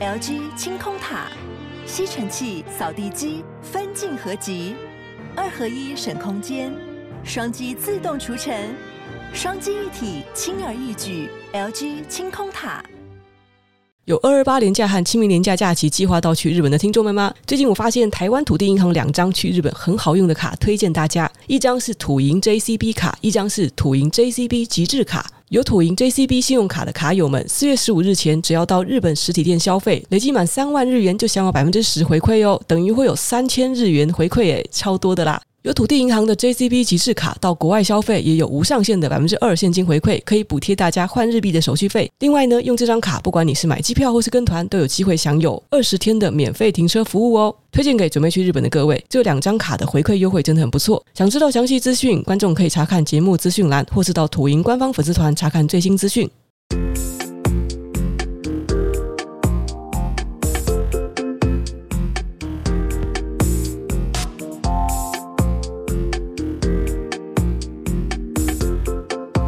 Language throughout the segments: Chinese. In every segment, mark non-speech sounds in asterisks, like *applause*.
LG 清空塔，吸尘器、扫地机分镜合集，二合一省空间，双击自动除尘，双机一体轻而易举。LG 清空塔。有二二八年假和清明年假假期计划到去日本的听众们吗？最近我发现台湾土地银行两张去日本很好用的卡，推荐大家。一张是土银 JCB 卡，一张是土银 JCB 极致卡。有土银 JCB 信用卡的卡友们，四月十五日前只要到日本实体店消费，累计满三万日元就享有百分之十回馈哦，等于会有三千日元回馈诶，超多的啦！有土地银行的 JCB 极致卡，到国外消费也有无上限的百分之二现金回馈，可以补贴大家换日币的手续费。另外呢，用这张卡，不管你是买机票或是跟团，都有机会享有二十天的免费停车服务哦。推荐给准备去日本的各位，这两张卡的回馈优惠真的很不错。想知道详细资讯，观众可以查看节目资讯栏，或是到土银官方粉丝团查看最新资讯。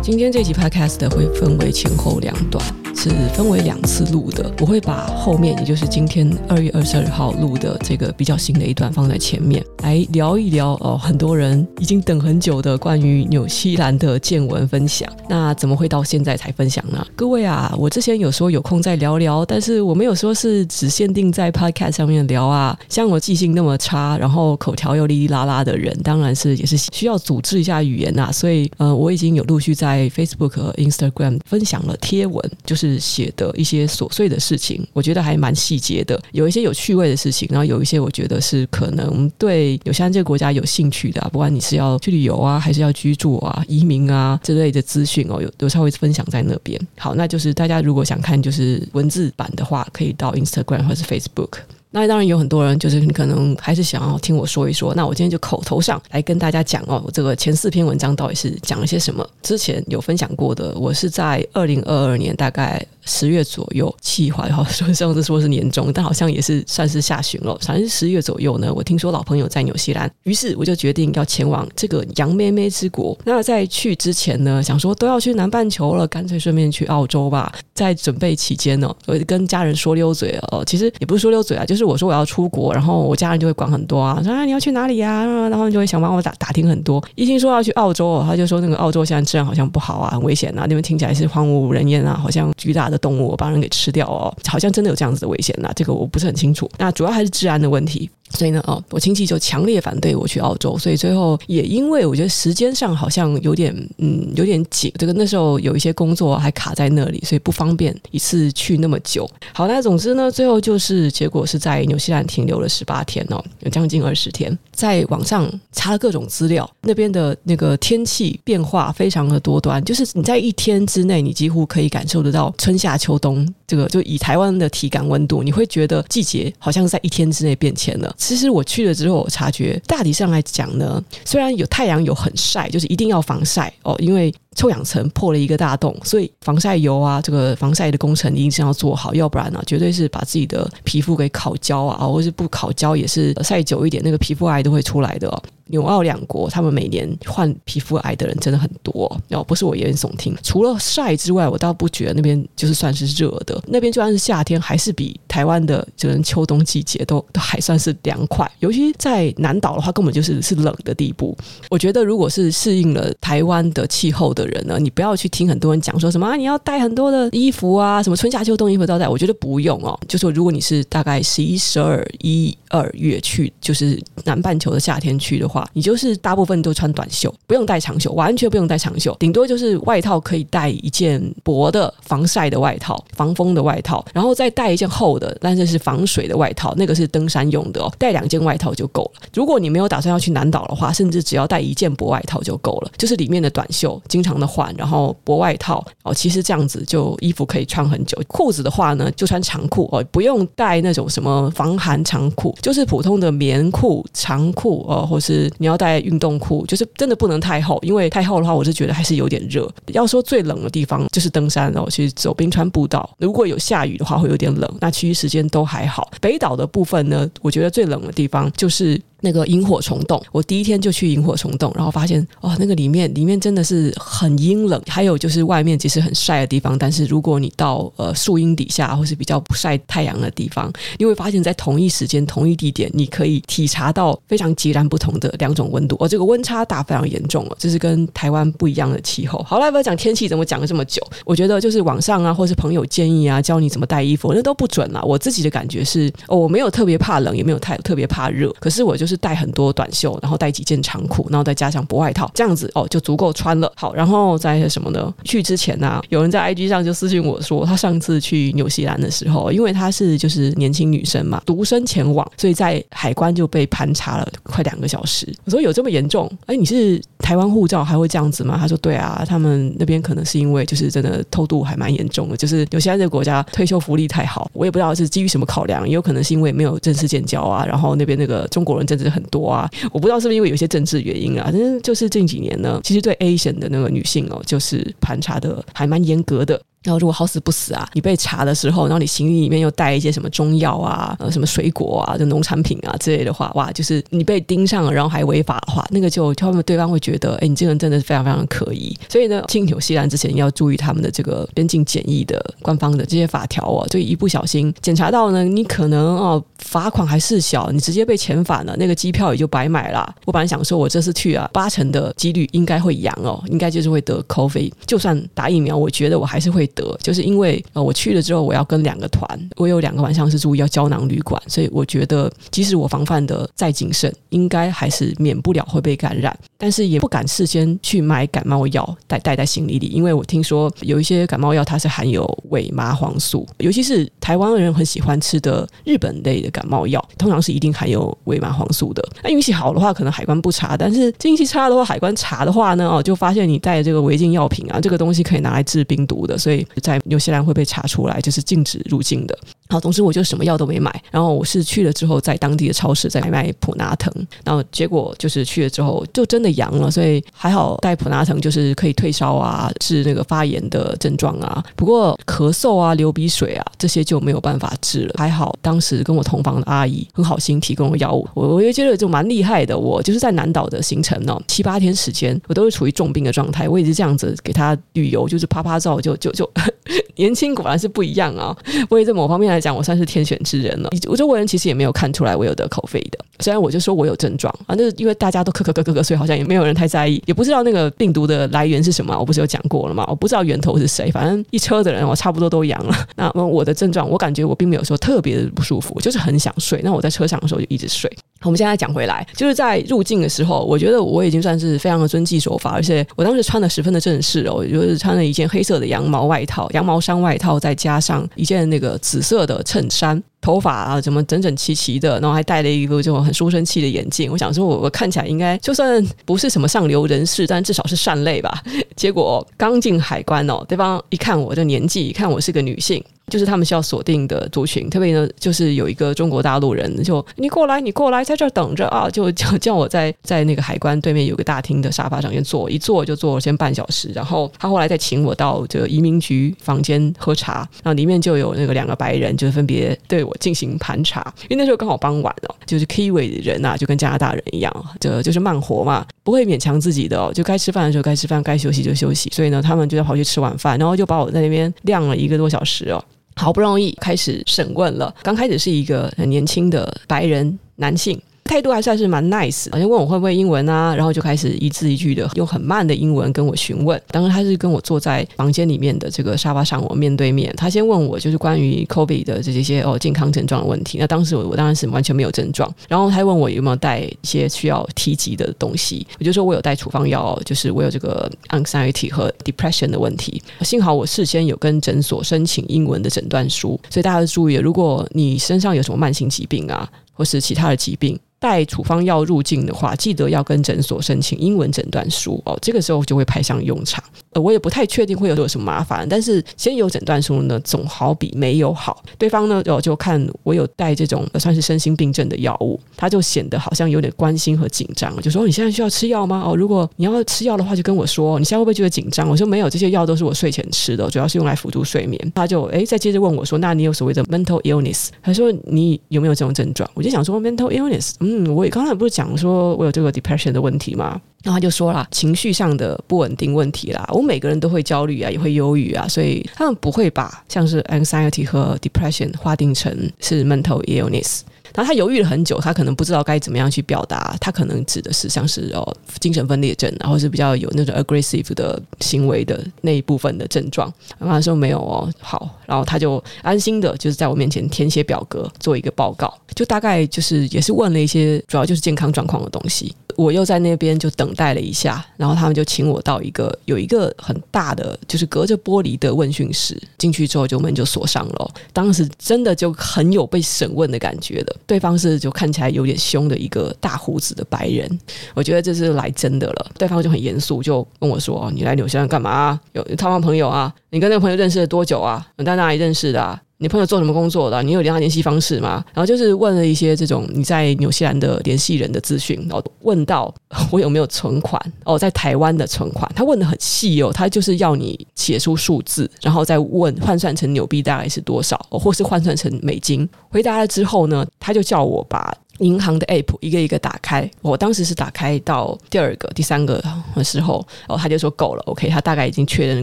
今天这集 Podcast 会分为前后两段。是分为两次录的，我会把后面，也就是今天二月二十二号录的这个比较新的一段放在前面，来聊一聊哦，很多人已经等很久的关于纽西兰的见闻分享。那怎么会到现在才分享呢？各位啊，我之前有说有空再聊聊，但是我没有说是只限定在 Podcast 上面聊啊。像我记性那么差，然后口条又哩哩啦啦的人，当然是也是需要组织一下语言呐、啊。所以呃，我已经有陆续在 Facebook 和 Instagram 分享了贴文，就是。是写的一些琐碎的事情，我觉得还蛮细节的，有一些有趣味的事情，然后有一些我觉得是可能对纽西兰这个国家有兴趣的啊，不管你是要去旅游啊，还是要居住啊、移民啊之类的资讯哦，有有稍微分享在那边。好，那就是大家如果想看就是文字版的话，可以到 Instagram 或是 Facebook。那当然有很多人就是你可能还是想要听我说一说，那我今天就口头上来跟大家讲哦，我这个前四篇文章到底是讲了些什么？之前有分享过的，我是在二零二二年大概。十月左右，计划然后说上次说是年中，但好像也是算是下旬了。反正十月左右呢，我听说老朋友在纽西兰，于是我就决定要前往这个洋妹妹之国。那在去之前呢，想说都要去南半球了，干脆顺便去澳洲吧。在准备期间呢，我跟家人说溜嘴哦，其实也不是说溜嘴啊，就是我说我要出国，然后我家人就会管很多啊，说啊你要去哪里呀？然后就会想帮我打打听很多。一听说要去澳洲哦，他就说那个澳洲现在治安好像不好啊，很危险啊，那边听起来是荒无人烟啊，好像巨大的动物，我把人给吃掉哦，好像真的有这样子的危险呐，这个我不是很清楚。那主要还是治安的问题。所以呢，哦，我亲戚就强烈反对我去澳洲，所以最后也因为我觉得时间上好像有点，嗯，有点紧，这个那时候有一些工作还卡在那里，所以不方便一次去那么久。好，那总之呢，最后就是结果是在纽西兰停留了十八天哦，有将近二十天，在网上查了各种资料，那边的那个天气变化非常的多端，就是你在一天之内，你几乎可以感受得到春夏秋冬，这个就以台湾的体感温度，你会觉得季节好像在一天之内变迁了。其实我去了之后，我察觉大体上来讲呢，虽然有太阳有很晒，就是一定要防晒哦，因为臭氧层破了一个大洞，所以防晒油啊，这个防晒的工程一定是要做好，要不然呢，绝对是把自己的皮肤给烤焦啊，或是不烤焦也是晒久一点，那个皮肤癌都会出来的哦。纽澳两国，他们每年患皮肤癌的人真的很多哦，不是我言耸听。除了晒之外，我倒不觉得那边就是算是热的。那边就算是夏天，还是比台湾的这个秋冬季节都都还算是凉快。*laughs* 尤其在南岛的话，根本就是是冷的地步。我觉得，如果是适应了台湾的气候的的人呢，你不要去听很多人讲说什么啊，你要带很多的衣服啊，什么春夏秋冬衣服都要带。我觉得不用哦。就说如果你是大概十一、十二、一二月去，就是南半球的夏天去的话。你就是大部分都穿短袖，不用带长袖，完全不用带长袖，顶多就是外套可以带一件薄的防晒的外套、防风的外套，然后再带一件厚的，但是是防水的外套，那个是登山用的哦，带两件外套就够了。如果你没有打算要去南岛的话，甚至只要带一件薄外套就够了，就是里面的短袖经常的换，然后薄外套哦，其实这样子就衣服可以穿很久。裤子的话呢，就穿长裤哦，不用带那种什么防寒长裤，就是普通的棉裤、长裤哦，或是。你要带运动裤，就是真的不能太厚，因为太厚的话，我是觉得还是有点热。要说最冷的地方就是登山哦，其实走冰川步道，如果有下雨的话会有点冷，那其余时间都还好。北岛的部分呢，我觉得最冷的地方就是。那个萤火虫洞。我第一天就去萤火虫洞，然后发现哦，那个里面里面真的是很阴冷，还有就是外面其实很晒的地方，但是如果你到呃树荫底下或是比较不晒太阳的地方，你会发现在同一时间、同一地点，你可以体察到非常截然不同的两种温度。哦，这个温差大非常严重了，这是跟台湾不一样的气候。好，来不要讲天气，怎么讲了这么久？我觉得就是网上啊，或是朋友建议啊，教你怎么带衣服，那都不准啊。我自己的感觉是，哦，我没有特别怕冷，也没有太特别怕热，可是我就是是带很多短袖，然后带几件长裤，然后再加上薄外套，这样子哦就足够穿了。好，然后再什么呢？去之前呢、有人在 IG 上就私信我说，他上次去纽西兰的时候，因为他是就是年轻女生嘛，独身前往，所以在海关就被盘查了快两个小时。我说有这么严重？哎，你是台湾护照还会这样子吗？他说对啊，他们那边可能是因为就是真的偷渡还蛮严重的，就是纽西兰这个国家退休福利太好，我也不知道是基于什么考量，也有可能是因为没有正式建交啊，然后那边那个中国人真的是很多啊，我不知道是不是因为有些政治原因啊，反正就是近几年呢，其实对 Asian 的那个女性哦，就是盘查的还蛮严格的。然后如果好死不死啊，你被查的时候，然后你行李里面又带一些什么中药啊、呃什么水果啊、就农产品啊之类的话，哇，就是你被盯上了，然后还违法的话，那个就他们对方会觉得，哎，你这个人真的是非常非常的可疑。所以呢，进纽西兰之前要注意他们的这个边境检疫的官方的这些法条哦，就一不小心检查到呢，你可能哦罚款还事小，你直接被遣返了，那个机票也就白买了。我本来想说，我这次去啊，八成的几率应该会阳哦，应该就是会得 COVID，就算打疫苗，我觉得我还是会得，就是因为呃我去了之后，我要跟两个团，我有两个晚上是住要胶囊旅馆，所以我觉得即使我防范的再谨慎，应该还是免不了会被感染，但是也不敢事先去买感冒药带带在行李里，因为我听说有一些感冒药它是含有伪麻黄素，尤其是台湾人很喜欢吃的日本类的感冒药，通常是一定含有伪麻黄素的。那运气好的话，可能海关不查；但是运气差的话，海关查的话呢，哦，就发现你带这个违禁药品啊，这个东西可以拿来治病毒的，所以在纽西兰会被查出来，就是禁止入境的。好，同时我就什么药都没买，然后我是去了之后，在当地的超市在买普拿疼，然后结果就是去了之后就真的阳了，所以还好带普拿疼就是可以退烧啊，治那个发炎的症状啊。不过咳嗽啊、流鼻水啊这些就没有办法治了。还好当时跟我同房的阿姨很好心提供了药物，我我也觉得就蛮厉害的。我就是在南岛的行程呢、七八天时间，我都是处于重病的状态，我一直这样子给他旅游，就是趴趴走就就就。*laughs* 年轻果然是不一样啊！我也在某方面来讲，我算是天选之人了。我周围人其实也没有看出来我有得 COVID 的，虽然我就说我有症状啊，那因为大家都咳咳咳咳咳，所以好像也没有人太在意，也不知道那个病毒的来源是什么。我不是有讲过了吗？我不知道源头是谁，反正一车的人我差不多都阳了。*laughs* 那我的症状，我感觉我并没有说特别的不舒服，就是很想睡。那我在车上的时候就一直睡。我们现在讲回来，就是在入境的时候，我觉得我已经算是非常的遵纪守法，而且我当时穿的十分的正式哦，就是穿了一件黑色的羊毛外套，羊毛衫外套，再加上一件那个紫色的衬衫，头发啊怎么整整齐齐的，然后还戴了一个这种很书生气的眼镜。我想说，我我看起来应该就算不是什么上流人士，但至少是善类吧。结果刚进海关哦，对方一看我的年纪，一看我是个女性。就是他们需要锁定的族群，特别呢，就是有一个中国大陆人，就你过来，你过来，在这儿等着啊，就叫叫我在在那个海关对面有个大厅的沙发上面坐，一坐就坐了先半小时，然后他后来再请我到这个移民局房间喝茶，然后里面就有那个两个白人，就分别对我进行盘查，因为那时候刚好傍晚哦，就是 Kiwi 的人啊，就跟加拿大人一样，这就是慢活嘛，不会勉强自己的，就该吃饭的时候该吃饭，该休息就休息，所以呢，他们就要跑去吃晚饭，然后就把我在那边晾了一个多小时哦。好不容易开始审问了，刚开始是一个很年轻的白人男性。态度还算是蛮 nice，好像问我会不会英文啊，然后就开始一字一句的用很慢的英文跟我询问。当时他是跟我坐在房间里面的这个沙发上，我面对面。他先问我就是关于 COVID 的这些哦健康症状的问题。那当时我我当然是完全没有症状。然后他问我有没有带一些需要提及的东西，我就说我有带处方药，就是我有这个 anxiety 和 depression 的问题。幸好我事先有跟诊所申请英文的诊断书，所以大家注意，如果你身上有什么慢性疾病啊，或是其他的疾病。带处方药入境的话，记得要跟诊所申请英文诊断书哦，这个时候就会派上用场。呃，我也不太确定会有有什么麻烦，但是先有诊断书呢，总好比没有好。对方呢，就就看我有带这种算是身心病症的药物，他就显得好像有点关心和紧张，就说：“你现在需要吃药吗？哦，如果你要吃药的话，就跟我说。你现在会不会觉得紧张？”我说：“没有，这些药都是我睡前吃的，主要是用来辅助睡眠。”他就诶，再接着问我说：“那你有所谓的 mental illness？” 他说：“你有没有这种症状？”我就想说：“mental illness，嗯，我也刚才不是讲说我有这个 depression 的问题吗？”然后他就说了情绪上的不稳定问题啦，我每个人都会焦虑啊，也会忧郁啊，所以他们不会把像是 anxiety 和 depression 划定成是 mental illness。然后他犹豫了很久，他可能不知道该怎么样去表达，他可能指的是像是哦精神分裂症，然后是比较有那种 aggressive 的行为的那一部分的症状。然后他说没有哦，好，然后他就安心的就是在我面前填写表格，做一个报告，就大概就是也是问了一些主要就是健康状况的东西。我又在那边就等待了一下，然后他们就请我到一个有一个很大的，就是隔着玻璃的问讯室。进去之后，就门就锁上了。当时真的就很有被审问的感觉的。对方是就看起来有点凶的一个大胡子的白人，我觉得这是来真的了。对方就很严肃，就跟我说：“你来纽西兰干嘛？有有台湾朋友啊？你跟那个朋友认识了多久啊？你在哪里认识的啊？”你朋友做什么工作的？你有联他联系方式吗？然后就是问了一些这种你在纽西兰的联系人的资讯，然后问到 *laughs* 我有没有存款哦，在台湾的存款，他问得很细哦，他就是要你写出数字，然后再问换算成纽币大概是多少，或是换算成美金。回答了之后呢，他就叫我把。银行的 app 一个一个打开，我当时是打开到第二个、第三个的时候，然后他就说够了，OK，他大概已经确认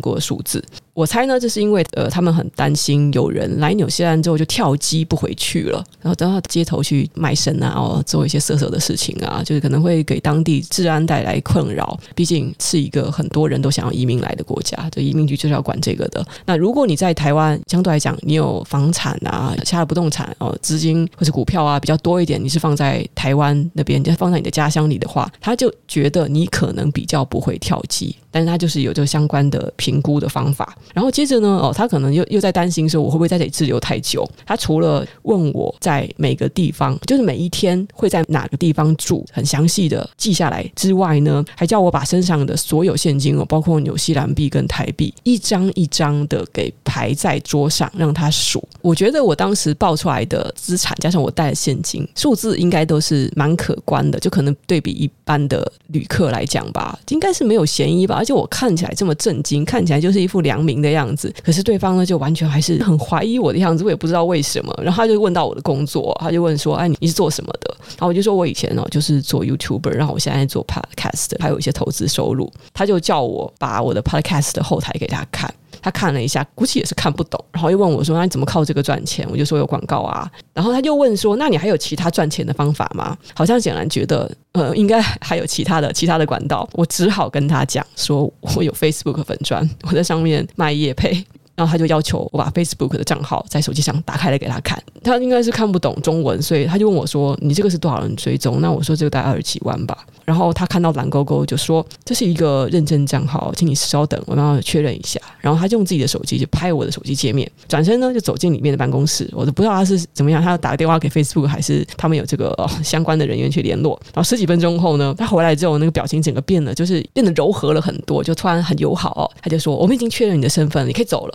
过数字。我猜呢，这是因为呃，他们很担心有人来纽西兰之后就跳机不回去了，然后到街头去卖身啊，哦，做一些色色的事情啊，就是可能会给当地治安带来困扰。毕竟是一个很多人都想要移民来的国家，这移民局就是要管这个的。那如果你在台湾，相对来讲，你有房产啊、其他的不动产哦、资金或是股票啊比较多一点，你是放。放在台湾那边，就放在你的家乡里的话，他就觉得你可能比较不会跳机。但他就是有这个相关的评估的方法，然后接着呢，哦，他可能又又在担心说我会不会在这里滞留太久。他除了问我在每个地方，就是每一天会在哪个地方住，很详细的记下来之外呢，还叫我把身上的所有现金哦，包括纽西兰币跟台币，一张一张的给排在桌上让他数。我觉得我当时报出来的资产加上我带的现金数字，应该都是蛮可观的，就可能对比一般的旅客来讲吧，应该是没有嫌疑吧。就我看起来这么震惊，看起来就是一副良民的样子。可是对方呢，就完全还是很怀疑我的样子，我也不知道为什么。然后他就问到我的工作，他就问说：“哎，你是做什么的？”然后我就说：“我以前哦，就是做 YouTuber，然后我现在做 Podcast，还有一些投资收入。”他就叫我把我的 Podcast 的后台给他看。他看了一下，估计也是看不懂，然后又问我说：“那你怎么靠这个赚钱？”我就说：“有广告啊。”然后他又问说：“那你还有其他赚钱的方法吗？”好像显然觉得，呃，应该还有其他的其他的管道。我只好跟他讲说：“我有 Facebook 粉砖，我在上面卖业配。”然后他就要求我把 Facebook 的账号在手机上打开来给他看。他应该是看不懂中文，所以他就问我说：“你这个是多少人追踪？”那我说：“这个大概二十几万吧。”然后他看到蓝勾勾就说：“这是一个认证账号，请你稍等，我要确认一下。”然后他就用自己的手机就拍我的手机界面，转身呢就走进里面的办公室。我都不知道他是怎么样，他要打个电话给 Facebook 还是他们有这个、*laughs* 相关的人员去联络。然后十几分钟后呢，他回来之后那个表情整个变了，就是变得柔和了很多，就突然很友好、他就说：“我们已经确认你的身份，你可以走了。”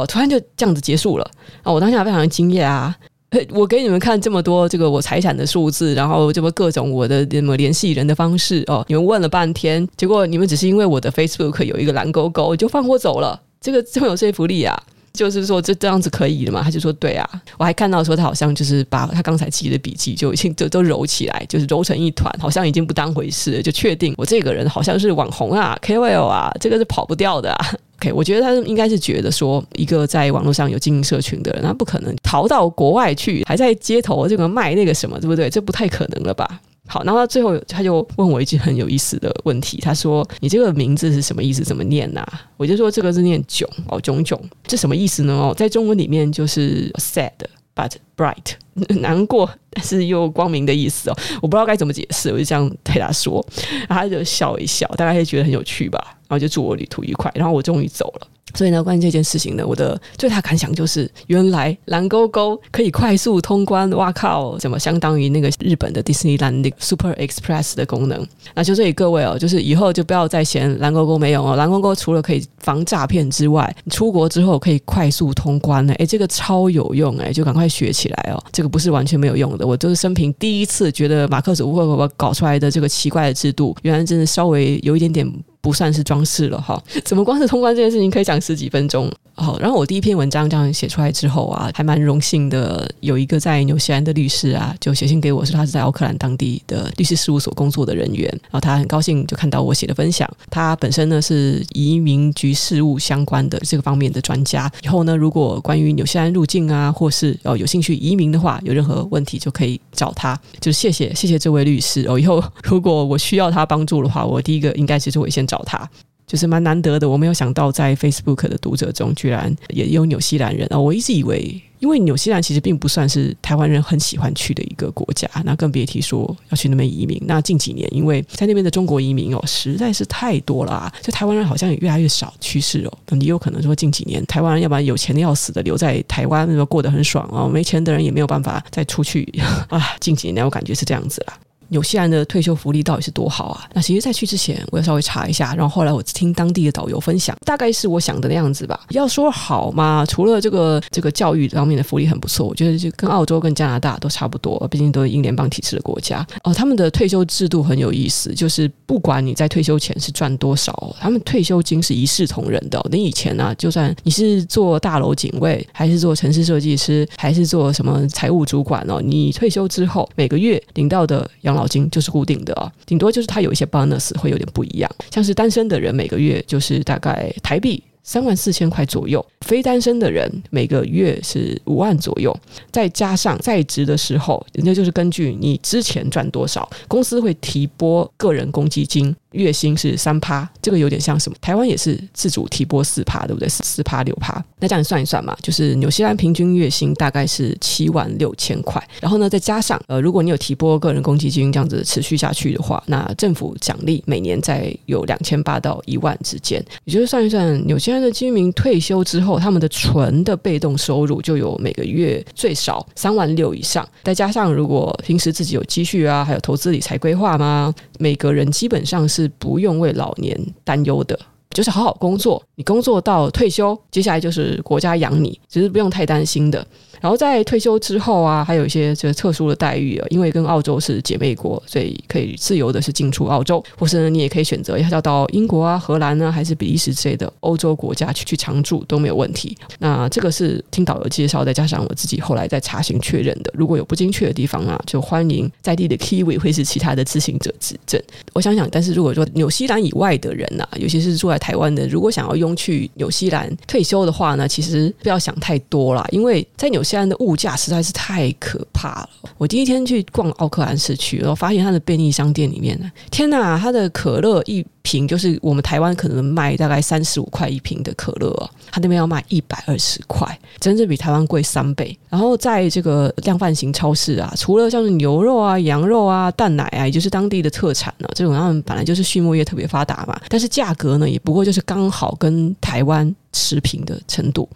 哦，突然就这样子结束了啊！我当下非常的惊讶啊！*laughs* 我给你们看这么多这个我财产的数字，然后这么各种我的什么联系人的方式哦，你们问了半天，结果你们只是因为我的 Facebook 有一个蓝勾勾就放我走了，这个这么有说服力啊！就是说这这样子可以的嘛？他就说对啊，我还看到说他好像就是把他刚才记的笔记就已经都都揉起来，就是揉成一团，好像已经不当回事，就确定我这个人好像是网红啊，KOL 啊，这个是跑不掉的啊。OK，我觉得他应该是觉得说，一个在网络上有经营社群的人，他不可能逃到国外去，还在街头这个卖那个什么，对不对？这不太可能了吧？好，然后他最后他就问我一句很有意思的问题，他说：“你这个名字是什么意思？怎么念呐、啊？”我就说：“这个是念囧哦，囧囧，这什么意思呢？哦，在中文里面就是 sad but bright，*laughs* 难过但是又光明的意思哦。我不知道该怎么解释，我就这样对他说，然后他就笑一笑，大概是觉得很有趣吧。然后就祝我旅途愉快，然后我终于走了。所以呢，关于这件事情呢，我的最大感想就是，原来蓝勾勾可以快速通关，哇靠，怎么相当于那个日本的迪士尼蓝那个 Super Express 的功能？那就这里各位哦，就是以后就不要再嫌蓝勾勾没有哦，蓝勾勾除了可以防诈骗之外，出国之后可以快速通关呢，诶，这个超有用诶，就赶快学起来哦，这个不是完全没有用的，我都是生平第一次觉得马克祖克搞出来的这个奇怪的制度，原来真的稍微有一点点。不算是装饰了哈，*laughs* 怎么光是通关这件事情可以讲十几分钟？好，然后我第一篇文章这样写出来之后啊，还蛮荣幸的，有一个在纽西兰的律师啊，就写信给我说他是在奥克兰当地的律师事务所工作的人员，然后他很高兴就看到我写的分享，他本身呢是移民局事务相关的这个方面的专家，以后呢如果关于纽西兰入境啊，或是哦有兴趣移民的话，有任何问题就可以找他，就谢谢谢谢这位律师哦，以后如果我需要他帮助的话，我第一个应该是就会先。找他就是蛮难得的，我没有想到在 Facebook 的读者中居然也有纽西兰人啊！我一直以为，因为纽西兰其实并不算是台湾人很喜欢去的一个国家，那更别提说要去那边移民。那近几年，因为在那边的中国移民哦实在是太多了啊，就台湾人好像也越来越少趋势哦。也有可能说近几年台湾人要不然有钱的要死的留在台湾，那过得很爽哦，没钱的人也没有办法再出去 *laughs* 啊。近几年我感觉是这样子啦。纽西兰的退休福利到底是多好啊？那其实，在去之前，我要稍微查一下，然后后来我听当地的导游分享，大概是我想的那样子吧。要说好嘛，除了这个这个教育方面的福利很不错，我觉得就跟澳洲跟加拿大都差不多，毕竟都是英联邦体制的国家哦。他们的退休制度很有意思，就是不管你在退休前是赚多少，他们退休金是一视同仁的。你以前呢、啊，就算你是做大楼警卫，还是做城市设计师，还是做什么财务主管哦，你退休之后每个月领到的养老老金就是固定的啊，顶多就是它有一些 bonus 会有点不一样，像是单身的人每个月就是大概台币三万四千块左右，非单身的人每个月是五万左右，再加上在职的时候，人家就是根据你之前赚多少，公司会提拨个人公积金。月薪是三趴，这个有点像什么？台湾也是自主提拨四趴，对不对？四趴六趴，那这样算一算嘛，就是纽西兰平均月薪大概是七万六千块，然后呢，再加上呃，如果你有提拨个人公积金这样子持续下去的话，那政府奖励每年在有两千八到一万之间，也就是算一算，纽西兰的居民退休之后，他们的纯的被动收入就有每个月最少三万六以上，再加上如果平时自己有积蓄啊，还有投资理财规划吗？每个人基本上是不用为老年担忧的，就是好好工作，你工作到退休，接下来就是国家养你，只是不用太担心的。然后在退休之后啊，还有一些这个特殊的待遇啊，因为跟澳洲是姐妹国，所以可以自由的是进出澳洲，或是呢，你也可以选择要到英国啊、荷兰呢，还是比利时之类的欧洲国家去去常住都没有问题。那这个是听导游介绍，再加上我自己后来再查询确认的。如果有不精确的地方啊，就欢迎在地的 Kiwi 或是其他的知情者指正。我想想，但是如果说纽西兰以外的人呐、啊，尤其是住在台湾的，如果想要用去纽西兰退休的话呢，其实不要想太多啦，因为在纽现在的物价实在是太可怕了。我第一天去逛奥克兰市区，然后发现它的便利商店里面，天哪，它的可乐一瓶就是我们台湾可能卖大概三十五块一瓶的可乐，它那边要卖一百二十块，真正比台湾贵三倍。然后在这个量贩型超市啊，除了像是牛肉啊、羊肉啊、蛋奶啊，也就是当地的特产呢、这种他们本来就是畜牧业特别发达嘛，但是价格呢，也不过就是刚好跟台湾持平的程度。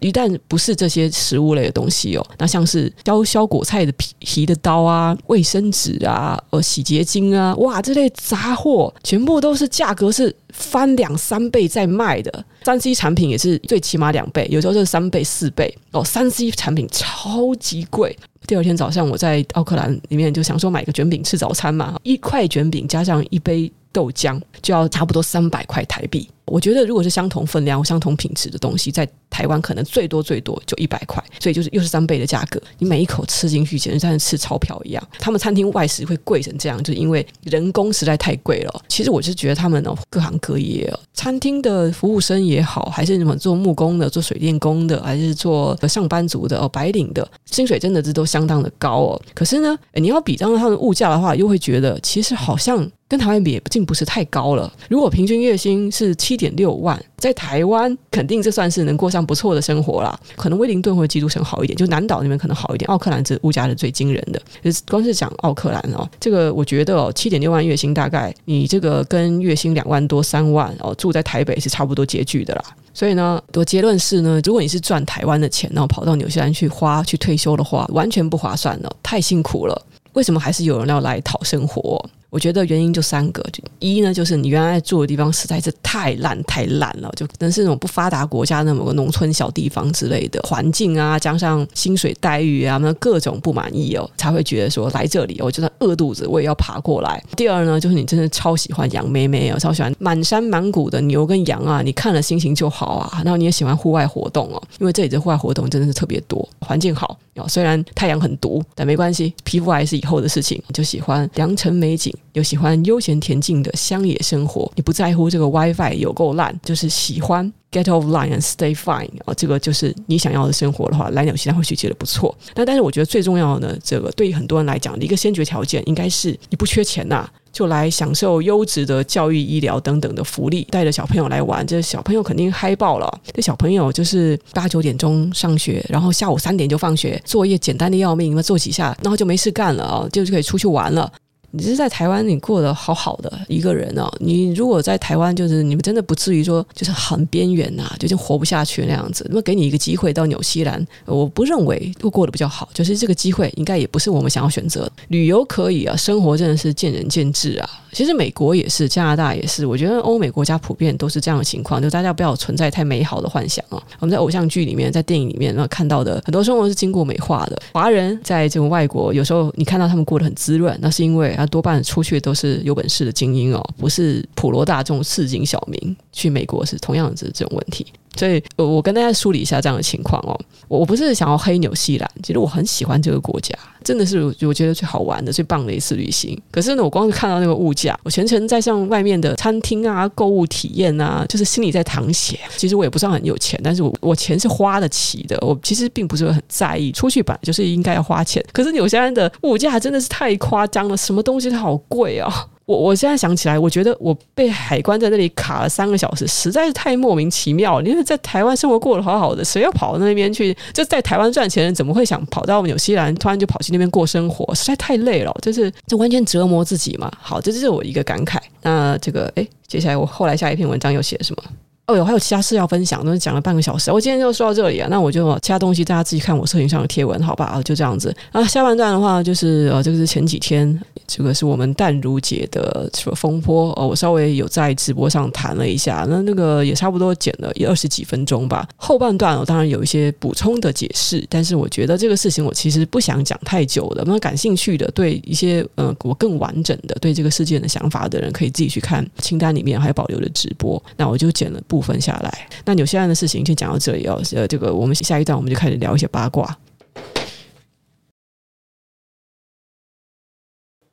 一旦不是这些食物类的东西哦，那像是削削果菜的皮皮的刀啊、卫生纸啊、呃洗洁精啊，哇，这类杂货全部都是价格是翻两三倍在卖的。三 C 产品也是最起码两倍，有时候是三倍四倍哦。三 C 产品超级贵。第二天早上我在奥克兰里面就想说买个卷饼吃早餐嘛，一块卷饼加上一杯豆浆就要差不多三百块台币。我觉得，如果是相同分量、相同品质的东西，在台湾可能最多最多就一百块，所以就是又是三倍的价格。你每一口吃进去，简直像是吃钞票一样。他们餐厅外食会贵成这样，就因为人工实在太贵了。其实我是觉得他们哦，各行各业哦，餐厅的服务生也好，还是什么做木工的、做水电工的，还是做上班族的哦，白领的薪水真的是都相当的高哦。可是呢，你要比较他的物价的话，又会觉得其实好像。跟台湾比也并不是太高了。如果平均月薪是七点六万，在台湾肯定这算是能过上不错的生活啦。可能威灵顿或基督城好一点，就南岛那边可能好一点。奥克兰这物价是最惊人的，就是光是讲奥克兰哦，这个我觉得哦，七点六万月薪大概你这个跟月薪两万多三万哦，住在台北是差不多拮据的啦。所以呢，我结论是呢，如果你是赚台湾的钱，然后跑到纽西兰去花去退休的话，完全不划算了，太辛苦了。为什么还是有人要来讨生活？我觉得原因就三个，就一呢，就是你原来住的地方实在是太烂太烂了，就可能是那种不发达国家的某个农村小地方之类的环境啊，加上薪水待遇啊，那各种不满意哦，才会觉得说来这里，我就算饿肚子我也要爬过来。第二呢，就是你真的超喜欢羊咩咩哦，超喜欢满山满谷的牛跟羊啊，你看了心情就好啊。然后你也喜欢户外活动哦，因为这里的户外活动真的是特别多，环境好哦。虽然太阳很毒，但没关系，皮肤癌是以后的事情。就喜欢良辰美景。*laughs* 有喜欢悠闲恬静的乡野生活，你不在乎这个 WiFi 有够烂，就是喜欢 get offline and stay fine 啊，这个就是你想要的生活的话，来纽西兰或许觉得不错。那但是我觉得最重要的呢，这个对于很多人来讲的一个先决条件，应该是你不缺钱呐、就来享受优质的教育、医疗等等的福利，带着小朋友来玩，这小朋友肯定嗨爆了。这小朋友就是八九点钟上学，然后下午三点就放学，作业简单的要命，那做几下，然后就没事干了啊，就就可以出去玩了。你是在台湾，你过得好好的一个人哦。你如果在台湾，就是你们真的不至于说就是很边缘呐，就已经活不下去那样子。那么给你一个机会到纽西兰，我不认为会过得比较好。就是这个机会应该也不是我们想要选择。旅游可以啊，生活真的是见仁见智啊。其实美国也是，加拿大也是。我觉得欧美国家普遍都是这样的情况，就大家不要存在太美好的幻想啊。我们在偶像剧里面，在电影里面那看到的很多生活是经过美化的。华人在这种外国，有时候你看到他们过得很滋润，那是因为。多半出去都是有本事的精英哦，不是普罗大众市井小民。去美国是同样的这种问题，所以我我跟大家梳理一下这样的情况哦。我我不是想要黑纽西兰，其实我很喜欢这个国家，真的是我觉得最好玩的、最棒的一次旅行。可是呢，我光是看到那个物价，我全程在像外面的餐厅啊、购物体验啊，就是心里在淌血。其实我也不算很有钱，但是我我钱是花得起的。我其实并不是很在意，出去本来就是应该要花钱。可是纽西兰的物价真的是太夸张了，什么东西都好贵啊！我我现在想起来，我觉得我被海关在那里卡了三个小时，实在是太莫名其妙了。因为在台湾生活过得好好的，谁要跑到那边去？就在台湾赚钱，怎么会想跑到纽西兰，突然就跑去那边过生活？实在太累了，就是这完全折磨自己嘛。好，这就是我一个感慨。那这个，诶，接下来我后来下一篇文章又写什么？哦哟，还有其他事要分享，都是讲了半个小时。我今天就说到这里啊，那我就其他东西大家自己看我社群上的贴文，好吧？啊，就这样子啊。下半段的话就是呃，这个是前几天，这个是我们淡如姐的什么风波哦，我稍微有在直播上谈了一下，那那个也差不多剪了也二十几分钟吧。后半段我当然有一些补充的解释，但是我觉得这个事情我其实不想讲太久的。那感兴趣的，对一些呃我更完整的对这个事件的想法的人，可以自己去看清单里面还有保留的直播。那我就剪了部分下来。那纽西兰的事情先讲到这里哦。呃，这个我们下一段我们就开始聊一些八卦。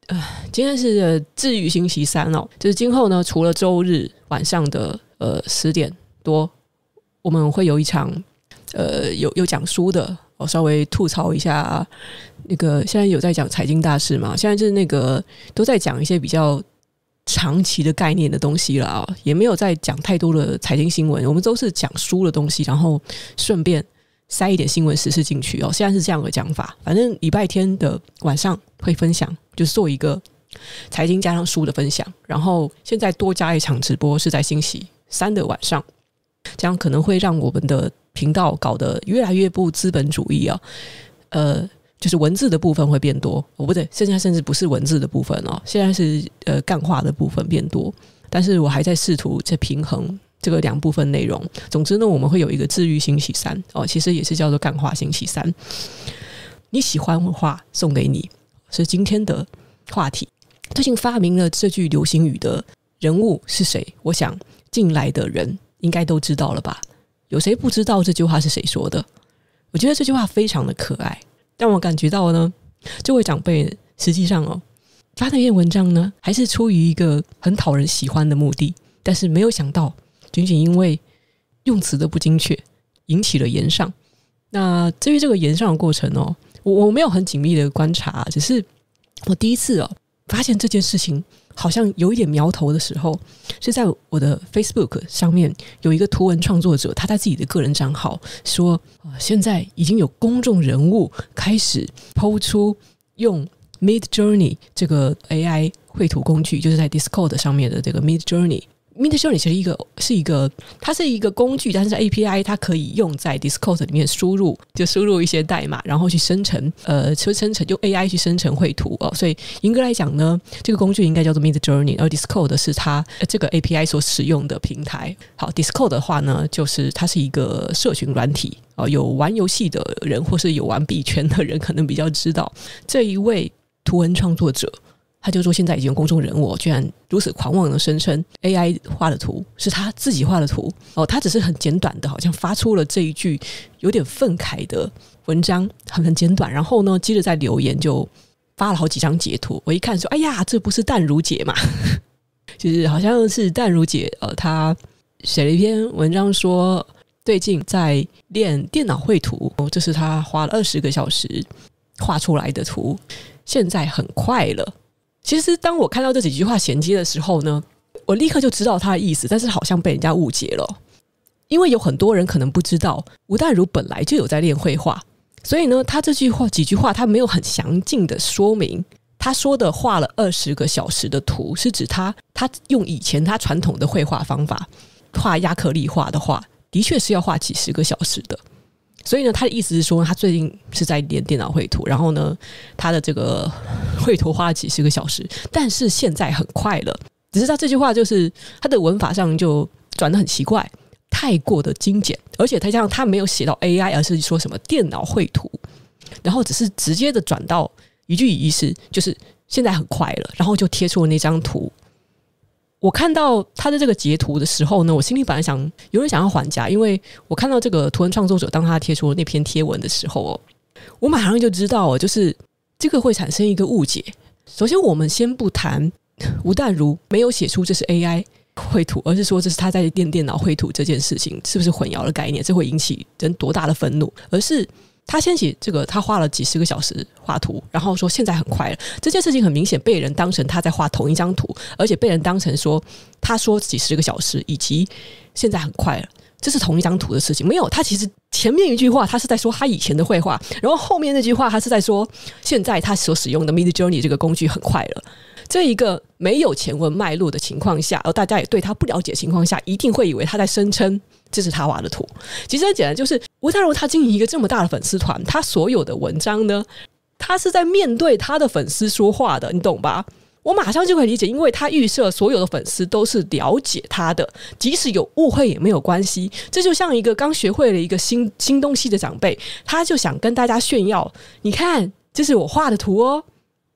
呃，今天是呃治愈星期三哦，就是今后呢，除了周日晚上的呃十点多，我们会有一场呃有有讲书的，我稍微吐槽一下那个现在有在讲财经大事嘛？现在就是那个都在讲一些比较。长期的概念的东西了啊，也没有再讲太多的财经新闻，我们都是讲书的东西，然后顺便塞一点新闻时事进去哦。现在是这样的讲法，反正礼拜天的晚上会分享，就是做一个财经加上书的分享，然后现在多加一场直播是在星期三的晚上，这样可能会让我们的频道搞得越来越不资本主义啊，呃。就是文字的部分会变多，哦不对，现在甚至不是文字的部分哦，现在是呃干话的部分变多，但是我还在试图在平衡这个两部分内容。总之呢，我们会有一个治愈星期三哦，其实也是叫做干话星期三。你喜欢的话送给你，是今天的话题。最近发明了这句流行语的人物是谁？我想进来的人应该都知道了吧？有谁不知道这句话是谁说的？我觉得这句话非常的可爱。让我感觉到呢，这位长辈实际上哦，发那篇文章呢，还是出于一个很讨人喜欢的目的，但是没有想到，仅仅因为用词的不精确，引起了言上。那至于这个言上的过程哦，我我没有很紧密的观察，只是我第一次哦发现这件事情好像有一点苗头的时候，是在我的 Facebook 上面有一个图文创作者，他在自己的个人账号说，现在已经有公众人物开始抛出用 Midjourney 这个 AI 绘图工具，就是在 Discord 上面的这个 Mid Journey Midjourney 其实一个是一个，它是一个工具，但是 API 它可以用在 Discord 里面输入，就输入一些代码，然后去生成，呃，去生成用 AI 去生成绘图哦。所以严格来讲呢，这个工具应该叫做 Midjourney，而 Discord 是它这个 API 所使用的平台。好，Discord 的话呢，就是它是一个社群软体哦，有玩游戏的人或是有玩币圈的人可能比较知道这一位图文创作者。他就说，现在已经公众人物居然如此狂妄的声称 AI 画的图是他自己画的图哦，他只是很简短的，好像发出了这一句有点愤慨的文章，很很简短。然后呢，接着在留言就发了好几张截图。我一看说，哎呀，这不是淡如姐嘛？*laughs* 就是好像是淡如姐，呃，她写了一篇文章说，最近在练电脑绘图，哦，这是她花了二十个小时画出来的图，现在很快了。其实，当我看到这几句话衔接的时候呢，我立刻就知道他的意思，但是好像被人家误解了。因为有很多人可能不知道，吴淡如本来就有在练绘画，所以呢，他这句话几句话他没有很详尽的说明。他说的画了二十个小时的图，是指他他用以前他传统的绘画方法画亚克力画的话，的确是要画几十个小时的。所以呢，他的意思是说，他最近是在练电脑绘图，然后呢，他的这个绘图花了几十个小时，但是现在很快了。只是他这句话就是他的文法上就转的很奇怪，太过的精简，而且他这样他没有写到 AI，而是说什么电脑绘图，然后只是直接的转到一句意思，就是现在很快了，然后就贴出了那张图。我看到他的这个截图的时候呢，我心里本来想有点想要还价，因为我看到这个图文创作者当他贴出那篇贴文的时候哦，我马上就知道哦，就是这个会产生一个误解。首先，我们先不谈吴淡如没有写出这是 AI 绘图，而是说这是他在练电脑绘图这件事情是不是混淆了概念？这会引起人多大的愤怒？而是。他先起这个，他画了几十个小时画图，然后说现在很快了。这件事情很明显被人当成他在画同一张图，而且被人当成说他说几十个小时以及现在很快了，这是同一张图的事情。没有，他其实前面一句话他是在说他以前的绘画，然后后面那句话他是在说现在他所使用的 *laughs* Midjourney 这个工具很快了。这一个没有前文脉络的情况下，而大家也对他不了解的情况下，一定会以为他在声称。这是他画的图，其实很简单，就是吴淡如他经营一个这么大的粉丝团，他所有的文章呢，他是在面对他的粉丝说话的，你懂吧？我马上就可以理解，因为他预设所有的粉丝都是了解他的，即使有误会也没有关系。这就像一个刚学会了一个新新东西的长辈，他就想跟大家炫耀，你看，这是我画的图哦。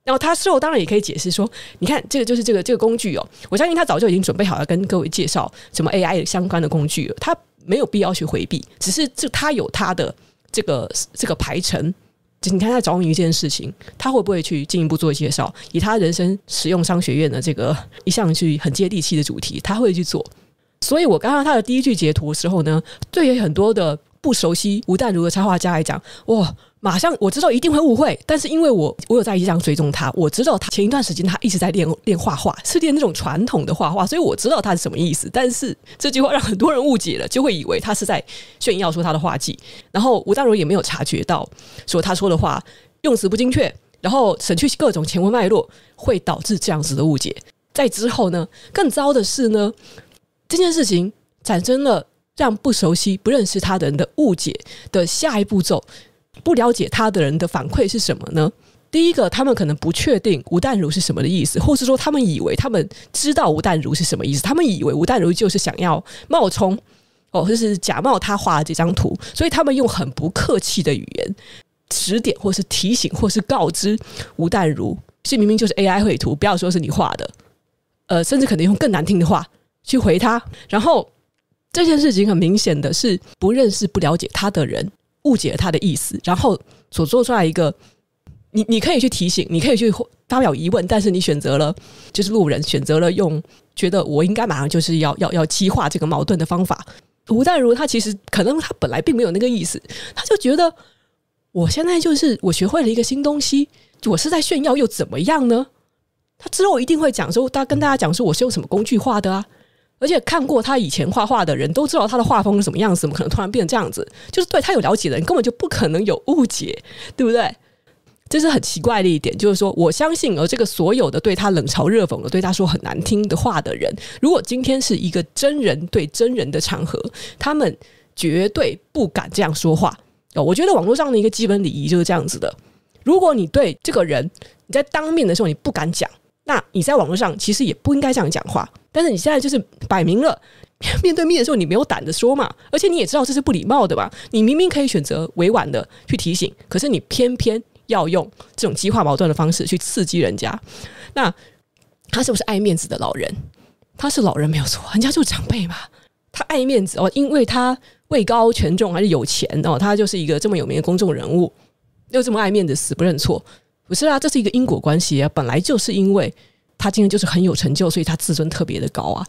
然后他事后当然也可以解释说，你看这个就是这个这个工具哦，我相信他早就已经准备好要跟各位介绍什么 AI 相关的工具了，他没有必要去回避，只是就他有他的这个这个排程，就你看他着迷一件事情，他会不会去进一步做介绍？以他人生实用商学院的这个一项去很接地气的主题，他会去做。所以我刚刚他的第一句截图的时候呢，对于很多的不熟悉吴淡如的插画家来讲，哇。马上我知道一定会误会，但是因为我我有在一上追踪他，我知道他前一段时间他一直在练练画画，是练那种传统的画画，所以我知道他是什么意思。但是这句话让很多人误解了，就会以为他是在炫耀说他的画技，然后吴淡如也没有察觉到说他说的话用词不精确，然后省去各种前文脉络，会导致这样子的误解。在之后呢，更糟的是呢，这件事情产生了让不熟悉、不认识他的人的误解的下一步骤。不了解他的人的反馈是什么呢？第一个，他们可能不确定吴淡如是什么的意思，或是说他们以为他们知道吴淡如是什么意思，他们以为吴淡如就是想要冒充哦，就是假冒他画的这张图，所以他们用很不客气的语言指点，或是提醒，或是告知吴淡如，是明明就是 AI 绘图，不要说是你画的，呃，甚至可能用更难听的话去回他。然后这件事情很明显的是不认识、不了解他的人。误解了他的意思，然后所做出来一个，你你可以去提醒，你可以去发表疑问，但是你选择了就是路人选择了用觉得我应该马上就是要要要激化这个矛盾的方法。吴淡如他其实可能他本来并没有那个意思，他就觉得我现在就是我学会了一个新东西，我是在炫耀又怎么样呢？他之后一定会讲说，他跟大家讲说我是用什么工具画的啊。而且看过他以前画画的人都知道他的画风是什么样子，怎么可能突然变成这样子？就是对他有了解的人根本就不可能有误解，对不对？这是很奇怪的一点，就是说我相信，而这个所有的对他冷嘲热讽的、对他说很难听的话的人，如果今天是一个真人对真人的场合，他们绝对不敢这样说话。哦，我觉得网络上的一个基本礼仪就是这样子的：如果你对这个人你在当面的时候你不敢讲，那你在网络上其实也不应该这样讲话。但是你现在就是摆明了 *laughs* 面对面的时候，你没有胆子说嘛，而且你也知道这是不礼貌的吧？你明明可以选择委婉的去提醒，可是你偏偏要用这种激化矛盾的方式去刺激人家。那他是不是爱面子的老人？他是老人没有错，人家就是长辈嘛。他爱面子哦，因为他位高权重还是有钱哦，他就是一个这么有名的公众人物，又这么爱面子，死不认错。不是啊，这是一个因果关系啊，本来就是因为。他今天就是很有成就，所以他自尊特别的高啊！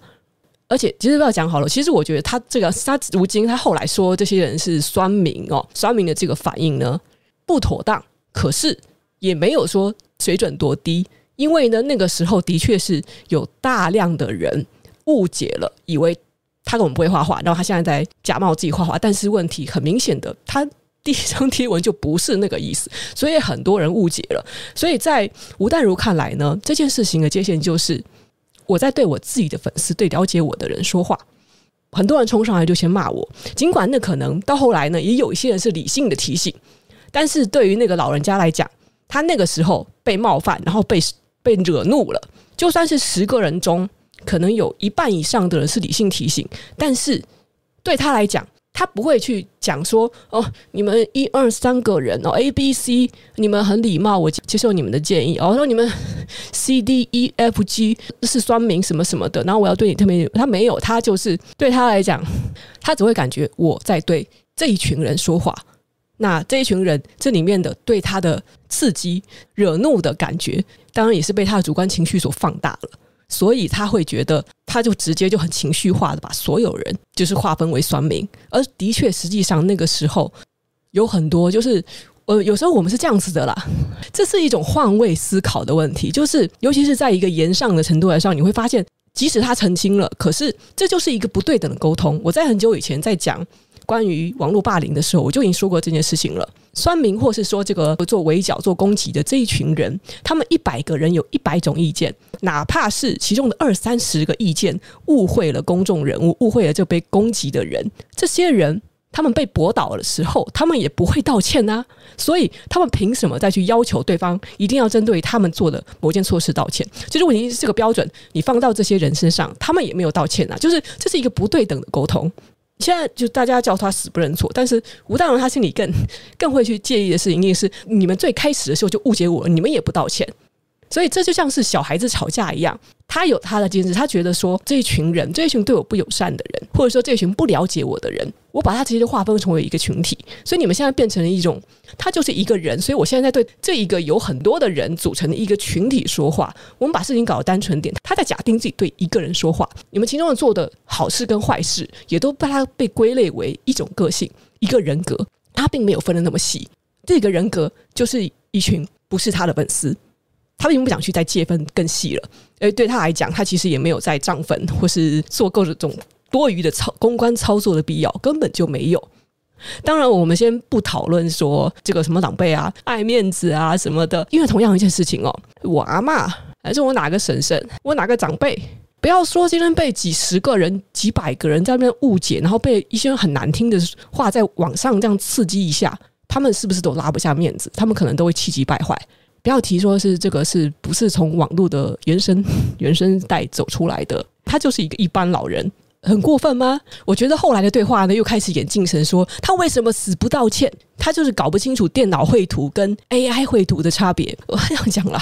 而且其实不要讲好了，其实我觉得他这个他如今他后来说这些人是酸民哦，酸民的这个反应呢不妥当，可是也没有说水准多低，因为呢那个时候的确是有大量的人误解了，以为他根本不会画画，然后他现在在假冒自己画画，但是问题很明显的他。第一张贴文就不是那个意思，*laughs* 所以很多人误解了。所以在吴淡如看来呢，这件事情的界限就是我在对我自己的粉丝、对了解我的人说话。很多人冲上来就先骂我，尽管那可能到后来呢，也有一些人是理性的提醒，但是对于那个老人家来讲，他那个时候被冒犯，然后被被惹怒了，就算是十个人中可能有一半以上的人是理性提醒，但是对他来讲。他不会去讲说哦，你们一二三个人哦，A B C，你们很礼貌，我接受你们的建议。哦，说你们 *laughs* C D E F G 是酸民什么什么的，然后我要对你特别，他没有，他就是对他来讲，他只会感觉我在对这一群人说话。那这一群人这里面的对他的刺激、惹怒的感觉，当然也是被他的主观情绪所放大了。所以他会觉得，他就直接就很情绪化的把所有人就是划分为酸民，而的确实际上那个时候有很多就是呃，有时候我们是这样子的啦，这是一种换位思考的问题，就是尤其是在一个言上的程度来上，你会发现，即使他澄清了，可是这就是一个不对等的沟通。我在很久以前在讲。关于网络霸凌的时候，我就已经说过这件事情了。酸民或是说这个做围剿、做攻击的这一群人，他们一百个人有一百种意见，哪怕是其中的二三十个意见误会了公众人物，误会了这被攻击的人，这些人他们被驳倒的时候，他们也不会道歉啊。所以他们凭什么再去要求对方一定要针对他们做的某件错事道歉？其实问题是这个标准，你放到这些人身上，他们也没有道歉啊。就是这是一个不对等的沟通。现在就大家叫他死不认错，但是吴大荣他心里更更会去介意的事情，一定是你们最开始的时候就误解我，你们也不道歉，所以这就像是小孩子吵架一样。他有他的坚持，他觉得说这一群人，这一群对我不友善的人，或者说这一群不了解我的人，我把他直接就划分成为一个群体。所以你们现在变成了一种，他就是一个人。所以我现在在对这一个有很多的人组成的一个群体说话。我们把事情搞得单纯点，他在假定自己对一个人说话。你们其中的做的好事跟坏事，也都把他被归类为一种个性、一个人格。他并没有分得那么细，这个人格就是一群不是他的粉丝。他并不想去再借分更细了，而对他来讲，他其实也没有再涨粉或是做各种多余的操公关操作的必要，根本就没有。当然，我们先不讨论说这个什么长辈啊、爱面子啊什么的，因为同样一件事情哦，我阿嬷还是我哪个婶婶，我哪个长辈，不要说今天被几十个人、几百个人在那边误解，然后被一些很难听的话在网上这样刺激一下，他们是不是都拉不下面子？他们可能都会气急败坏。不要提说是这个是不是从网络的原生 *laughs* 原生代走出来的？他就是一个一般老人，很过分吗？我觉得后来的对话呢，又开始演进成说他为什么死不道歉？他就是搞不清楚电脑绘图跟 AI 绘图的差别。*laughs* 我这样讲了，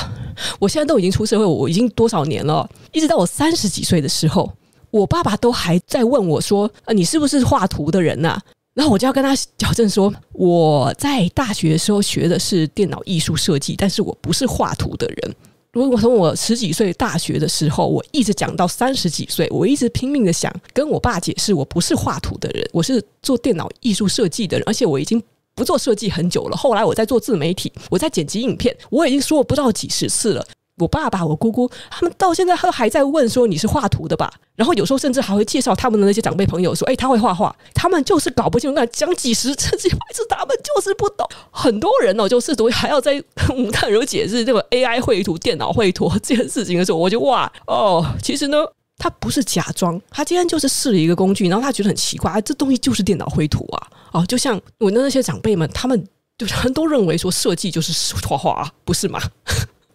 我现在都已经出社会，我已经多少年了？一直到我三十几岁的时候，我爸爸都还在问我说：“啊，你是不是画图的人呐？”然后我就要跟他矫正说，我在大学的时候学的是电脑艺术设计，但是我不是画图的人。如果从我十几岁大学的时候，我一直讲到三十几岁，我一直拼命的想跟我爸解释，我不是画图的人，我是做电脑艺术设计的人，而且我已经不做设计很久了。后来我在做自媒体，我在剪辑影片，我已经说了不知道几十次了。我爸爸、我姑姑，他们到现在都还在问说你是画图的吧？然后有时候甚至还会介绍他们的那些长辈朋友说，哎，他会画画。他们就是搞不清楚，那讲几十次 *laughs* 几百次，他们就是不懂。很多人哦，就是都还要在跟吴大如解释这个 AI 绘图、电脑绘图 *laughs* 这件事情的时候，我就哇哦，其实呢，他不是假装，他今天就是试了一个工具，然后他觉得很奇怪，啊这东西就是电脑绘图啊。哦，就像我的那些长辈们，他们就他 *laughs* 们都认为说设计就是画画啊，不是吗？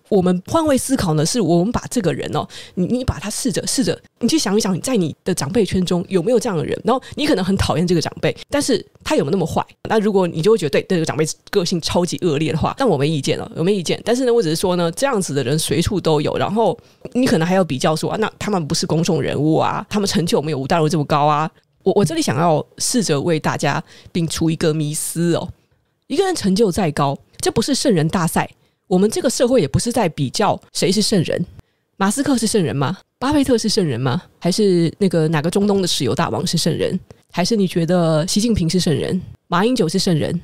我们换位思考呢，是我们把这个人哦，你你把他试着试着，你去想一想，在你的长辈圈中有没有这样的人？然后你可能很讨厌这个长辈，但是他有没有那么坏？那如果你就会觉得对这个长辈个性超级恶劣的话，那我没意见了，我没意见。但是呢，我只是说呢，这样子的人随处都有。然后你可能还要比较说，啊，那他们不是公众人物啊，他们成就没有吴大如这么高啊。我我这里想要试着为大家摒除一个迷思哦，一个人成就再高，这不是圣人大赛。我们这个社会也不是在比较谁是圣人，马斯克是圣人吗？巴菲特是圣人吗？还是那个哪个中东的石油大王是圣人？还是你觉得习近平是圣人？马英九是圣人？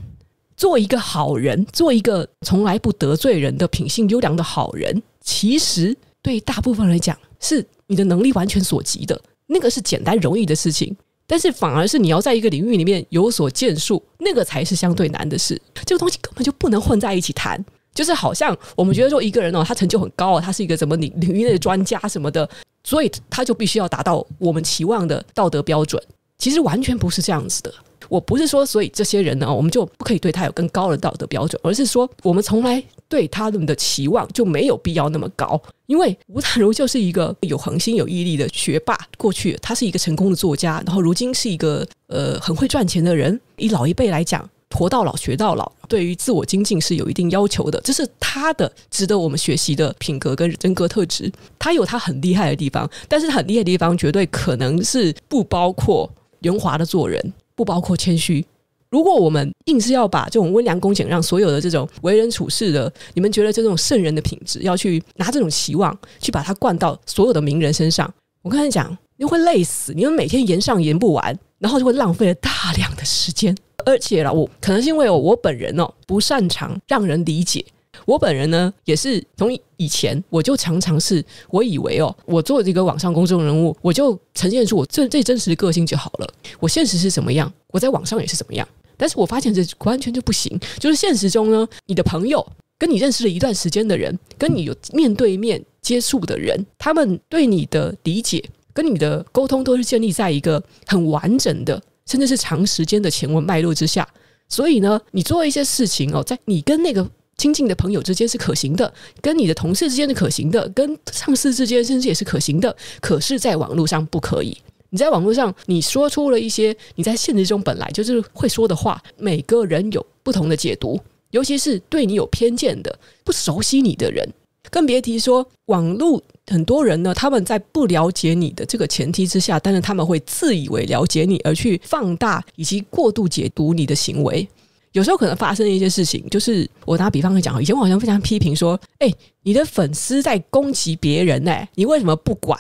做一个好人，做一个从来不得罪人的品性优良的好人，其实对大部分来讲是你的能力完全所及的，那个是简单容易的事情。但是反而是你要在一个领域里面有所建树，那个才是相对难的事。这个东西根本就不能混在一起谈。就是好像我们觉得说一个人哦，他成就很高，他是一个什么领领域内的专家什么的，所以他就必须要达到我们期望的道德标准。其实完全不是这样子的。我不是说，所以这些人呢，我们就不可以对他有更高的道德标准，而是说，我们从来对他们的期望就没有必要那么高。因为吴淡如就是一个有恒心、有毅力的学霸，过去他是一个成功的作家，然后如今是一个呃很会赚钱的人。以老一辈来讲。活到老学到老，对于自我精进是有一定要求的，这是他的值得我们学习的品格跟人格特质。他有他很厉害的地方，但是很厉害的地方绝对可能是不包括圆滑的做人，不包括谦虚。如果我们硬是要把这种温良恭俭让所有的这种为人处事的，你们觉得这种圣人的品质，要去拿这种期望去把它灌到所有的名人身上，我跟你讲，你会累死，你们每天言上言不完，然后就会浪费了大量的时间。而且啦，我可能是因为我本人哦不擅长让人理解。我本人呢也是从以前我就常常是我以为哦，我做这个网上公众人物，我就呈现出我最最真实的个性就好了。我现实是什么样，我在网上也是什么样。但是我发现这完全就不行。就是现实中呢，你的朋友跟你认识了一段时间的人，跟你有面对面接触的人，他们对你的理解跟你的沟通都是建立在一个很完整的。甚至是长时间的前文脉络之下，所以呢，你做一些事情哦，在你跟那个亲近的朋友之间是可行的，跟你的同事之间是可行的，跟上司之间甚至也是可行的。可是，在网络上不可以。你在网络上，你说出了一些你在现实中本来就是会说的话，每个人有不同的解读，尤其是对你有偏见的、不熟悉你的人。更别提说网络很多人呢，他们在不了解你的这个前提之下，但是他们会自以为了解你，而去放大以及过度解读你的行为。有时候可能发生一些事情，就是我打比方来讲，以前我好像非常批评说：“哎，你的粉丝在攻击别人呢，你为什么不管？”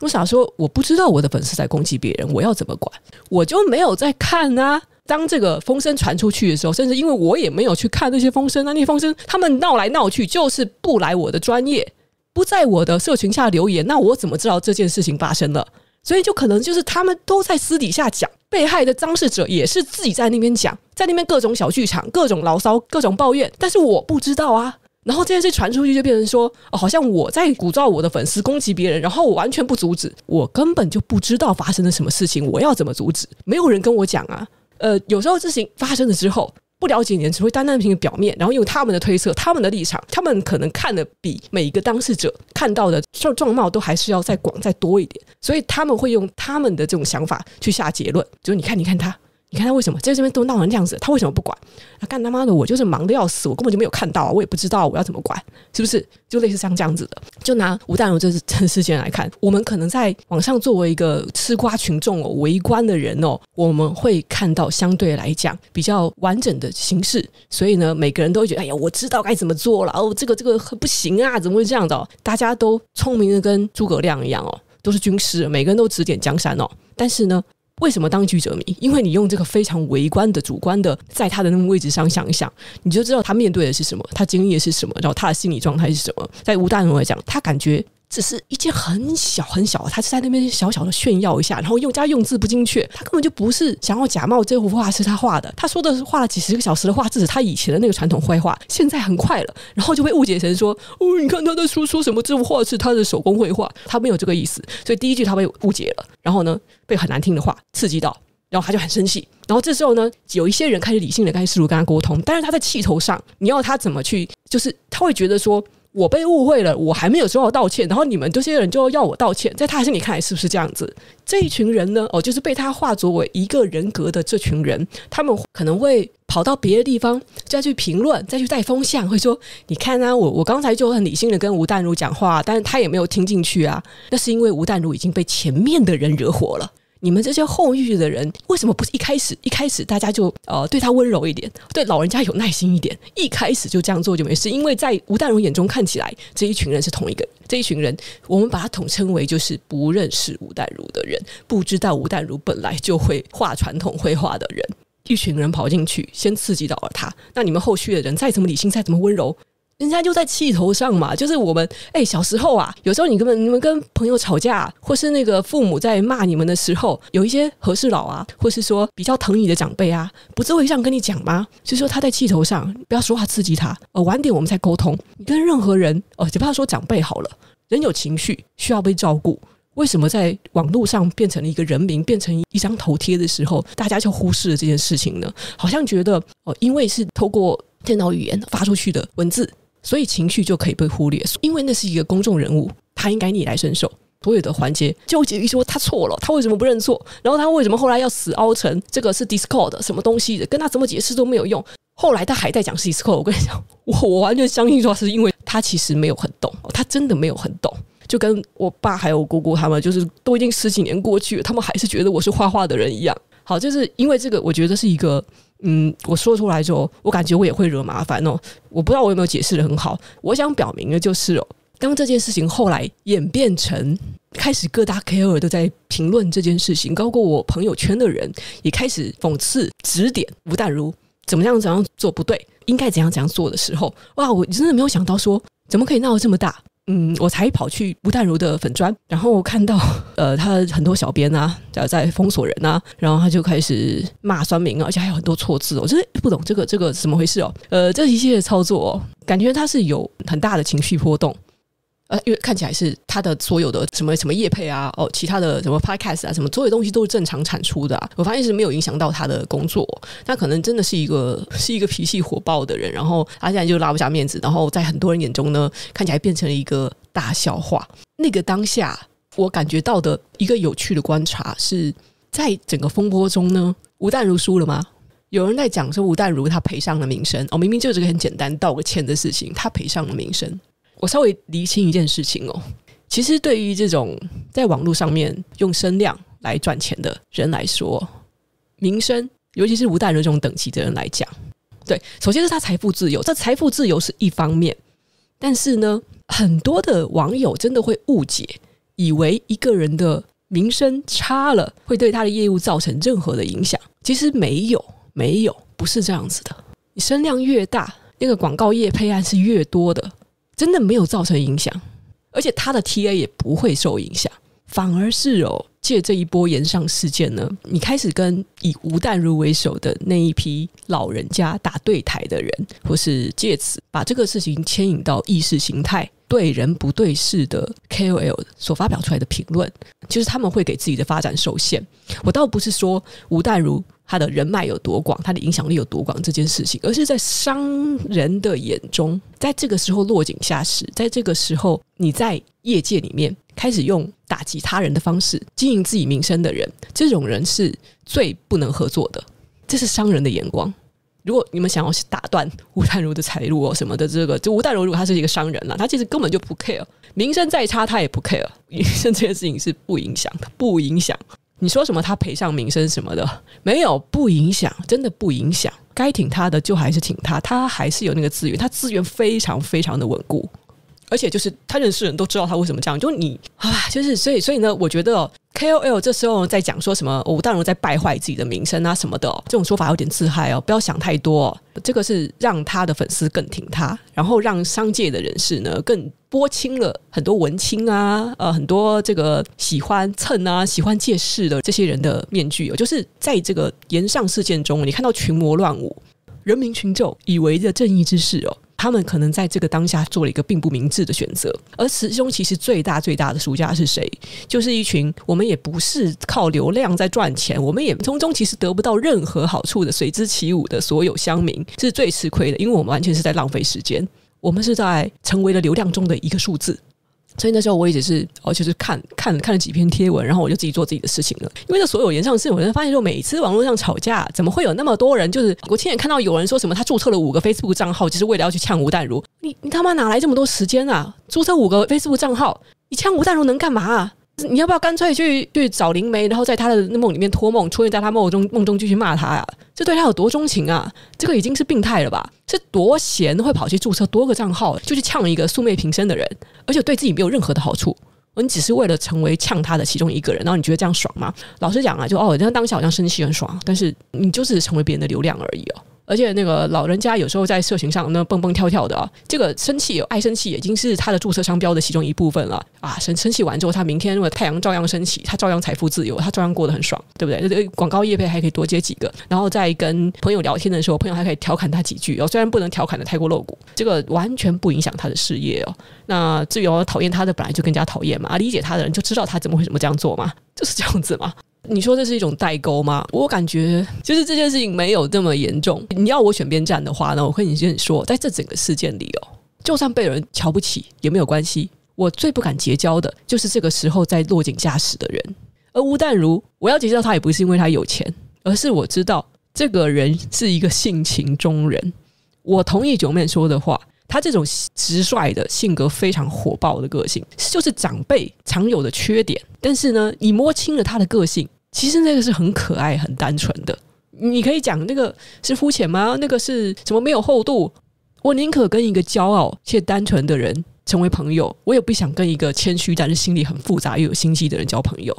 我想说，我不知道我的粉丝在攻击别人，我要怎么管？我就没有在看啊。当这个风声传出去的时候，甚至因为我也没有去看那些风声，那那些风声他们闹来闹去，就是不来我的专业，不在我的社群下留言，那我怎么知道这件事情发生了？所以就可能就是他们都在私底下讲，被害的当事者也是自己在那边讲，在那边各种小剧场、各种牢骚、各种抱怨，但是我不知道啊。然后这件事传出去，就变成说，哦，好像我在鼓噪我的粉丝攻击别人，然后我完全不阻止，我根本就不知道发生了什么事情，我要怎么阻止？没有人跟我讲啊。呃，有时候事情发生了之后，不了解你，只会单单凭表面，然后用他们的推测、他们的立场，他们可能看的比每一个当事者看到的状状貌都还是要再广再多一点，所以他们会用他们的这种想法去下结论，就是你看，你看他。你看他为什么在这边都闹成这样子？他为什么不管？他干他妈的！我就是忙得要死，我根本就没有看到，我也不知道我要怎么管，是不是？就类似像这样子的。就拿吴淡如这这事件来看，我们可能在网上作为一个吃瓜群众哦、围观的人哦，我们会看到相对来讲比较完整的形式，所以呢，每个人都会觉得，哎呀，我知道该怎么做了哦，这个这个很不行啊，怎么会这样的哦？大家都聪明的跟诸葛亮一样哦，都是军师，每个人都指点江山哦，但是呢。为什么当局者迷？因为你用这个非常微观的、主观的，在他的那个位置上想一想，你就知道他面对的是什么，他经历的是什么，然后他的心理状态是什么。在吴大勇来讲，他感觉。只是一件很小很小，他是在那边小小的炫耀一下，然后用加用字不精确，他根本就不是想要假冒这幅画是他画的。他说的是画了几十个小时的画，这是他以前的那个传统绘画，现在很快了，然后就被误解成说哦，你看他在说说什么，这幅画是他的手工绘画，他没有这个意思。所以第一句他被误解了，然后呢，被很难听的话刺激到，然后他就很生气。然后这时候呢，有一些人开始理性的开始试图跟他沟通，但是他在气头上，你要他怎么去，就是他会觉得说。我被误会了，我还没有说要道歉，然后你们这些人就要我道歉，在他心里看来是不是这样子？这一群人呢，哦，就是被他化作为一个人格的这群人，他们可能会跑到别的地方再去评论，再去带风向，会说：“你看啊，我我刚才就很理性的跟吴淡如讲话，但是他也没有听进去啊。”那是因为吴淡如已经被前面的人惹火了。你们这些后遇的人，为什么不是一开始一开始大家就呃对他温柔一点，对老人家有耐心一点，一开始就这样做就没事？因为在吴淡如眼中看起来，这一群人是同一个这一群人，我们把他统称为就是不认识吴淡如的人，不知道吴淡如本来就会画传统绘画的人，一群人跑进去，先刺激到了他。那你们后续的人再怎么理性，再怎么温柔。人家就在气头上嘛，就是我们哎、小时候啊，有时候你根本你们跟朋友吵架，或是那个父母在骂你们的时候，有一些和事佬啊，或是说比较疼你的长辈啊，不是会这样跟你讲吗？就是说他在气头上，不要说话刺激他，呃，晚点我们再沟通。你跟任何人哦，就不要说长辈好了，人有情绪需要被照顾。为什么在网络上变成了一个人名，变成一张头贴的时候，大家就忽视了这件事情呢？好像觉得哦，因为是透过电脑语言发出去的文字。所以情绪就可以被忽略，因为那是一个公众人物，他应该逆来顺受。所有的环节纠结于说他错了，他为什么不认错？然后他为什么后来要死凹成这个 *laughs* 是 Discord 什么东西的？跟他怎么解释都没有用。后来他还在讲是 Discord，我跟你讲，我我完全相信说是因为他其实没有很懂，他真的没有很懂。就跟我爸还有我姑姑他们，就是都已经十几年过去了，他们还是觉得我是画画的人一样。好，就是因为这个，我觉得是一个。嗯，我说出来之后，我感觉我也会惹麻烦哦。我不知道我有没有解释的很好。我想表明的就是哦，当这件事情后来演变成开始各大 KOL 都在评论这件事情，包括我朋友圈的人也开始讽刺、指点吴淡如怎么样怎样做不对，应该怎样怎样做的时候，哇！我真的没有想到说，怎么可以闹得这么大。嗯，我才跑去吴淡如的粉砖，然后我看到呃，他很多小编啊在在封锁人啊，然后他就开始骂酸民啊，而且还有很多错字，我真的不懂这个这个怎么回事哦。呃，这一系列操作哦，感觉他是有很大的情绪波动。呃，因为看起来是他的所有的什么什么业配啊，哦，其他的什么 podcast 啊，什么所有东西都是正常产出的啊。我发现是没有影响到他的工作。他可能真的是一个 *laughs* 是一个脾气火爆的人，然后他现在就拉不下面子，然后在很多人眼中呢，看起来变成了一个大笑话。那个当下，我感觉到的一个有趣的观察是在整个风波中呢，吴淡如输了吗？有人在讲说吴淡如他赔上了名声哦，明明就是个很简单道个歉的事情，他赔上了名声。我稍微厘清一件事情哦，其实对于这种在网络上面用声量来赚钱的人来说，名声，尤其是吴大人这种等级的人来讲，对，首先是他财富自由，这财富自由是一方面，但是呢，很多的网友真的会误解，以为一个人的名声差了会对他的业务造成任何的影响，其实没有，没有，不是这样子的。你声量越大，那个广告业配案是越多的。真的没有造成影响，而且他的 TA 也不会受影响，反而是哦，借这一波延上事件呢，你开始跟以吴淡如为首的那一批老人家打对台的人，或是借此把这个事情牵引到意识形态对人不对事的 KOL 所发表出来的评论，就是他们会给自己的发展受限。我倒不是说吴淡如。他的人脉有多广，他的影响力有多广这件事情，而是在商人的眼中，在这个时候落井下石，在这个时候你在业界里面开始用打击他人的方式经营自己名声的人，这种人是最不能合作的。这是商人的眼光。如果你们想要打断吴淡如的财路哦什么的，这个就吴淡如如果他是一个商人了，他其实根本就不 care，名声再差他也不 care，名声这件事情是不影响的，不影响。你说什么？他赔上名声什么的，没有，不影响，真的不影响。该挺他的就还是挺他，他还是有那个资源，他资源非常非常的稳固。而且就是他认识人都知道他为什么这样，就你啊，就是所以所以呢，我觉得 KOL 这时候在讲说什么吴淡如在败坏自己的名声啊什么的，这种说法有点自嗨哦，不要想太多。这个是让他的粉丝更挺他，然后让商界的人士呢更拨清了很多文青啊，呃，很多这个喜欢蹭啊、喜欢借势的这些人的面具哦，就是在这个炎上事件中，你看到群魔乱舞，人民群众以为的正义之士哦。他们可能在这个当下做了一个并不明智的选择，而其中其实最大最大的输家是谁？就是一群我们也不是靠流量在赚钱，我们也从中其实得不到任何好处的随之起舞的所有乡民是最吃亏的，因为我们完全是在浪费时间，我们是在成为了流量中的一个数字。所以那时候我一直是哦，就是看看看了几篇贴文，然后我就自己做自己的事情了。因为这所有炎上事，我就发现就，每次网络上吵架，怎么会有那么多人？就是我亲眼看到有人说什么，他注册了五个 Facebook 账号，就是为了要去呛吴淡如。你你他妈哪来这么多时间啊？注册五个 Facebook 账号，你呛吴淡如能干嘛啊？你要不要干脆去去找灵媒，然后在他的梦里面托梦，出现在他梦中梦中继续骂他呀、啊？这对他有多钟情啊？这个已经是病态了吧？是多闲会跑去注册多个账号，就去呛一个素昧平生的人，而且对自己没有任何的好处。你只是为了成为呛他的其中一个人，然后你觉得这样爽吗？老实讲啊，就哦，这样当下好像生气很爽，但是你就是成为别人的流量而已哦。而且那个老人家有时候在社群上那蹦蹦跳跳的啊，这个生气爱生气已经是他的注册商标的其中一部分了啊！生生气完之后，他明天如果太阳照样升起，他照样财富自由，他照样过得很爽，对不对？广告业配还可以多接几个，然后在跟朋友聊天的时候，朋友还可以调侃他几句哦。虽然不能调侃的太过露骨，这个完全不影响他的事业哦。那至于讨厌他的本来就更加讨厌嘛，啊，理解他的人就知道他怎么会怎么这样做嘛，就是这样子嘛。你说这是一种代沟吗？我感觉就是这件事情没有这么严重。你要我选边站的话呢，我跟你先说，在这整个事件里哦，就算被人瞧不起也没有关系。我最不敢结交的就是这个时候在落井下石的人。而吴淡如，我要结交他也不是因为他有钱，而是我知道这个人是一个性情中人。我同意九妹说的话，他这种直率的性格非常火爆的个性，就是长辈常有的缺点。但是呢，你摸清了他的个性。其实那个是很可爱、很单纯的。你可以讲那个是肤浅吗？那个是什么没有厚度？我宁可跟一个骄傲且单纯的人成为朋友，我也不想跟一个谦虚但是心里很复杂又有心机的人交朋友。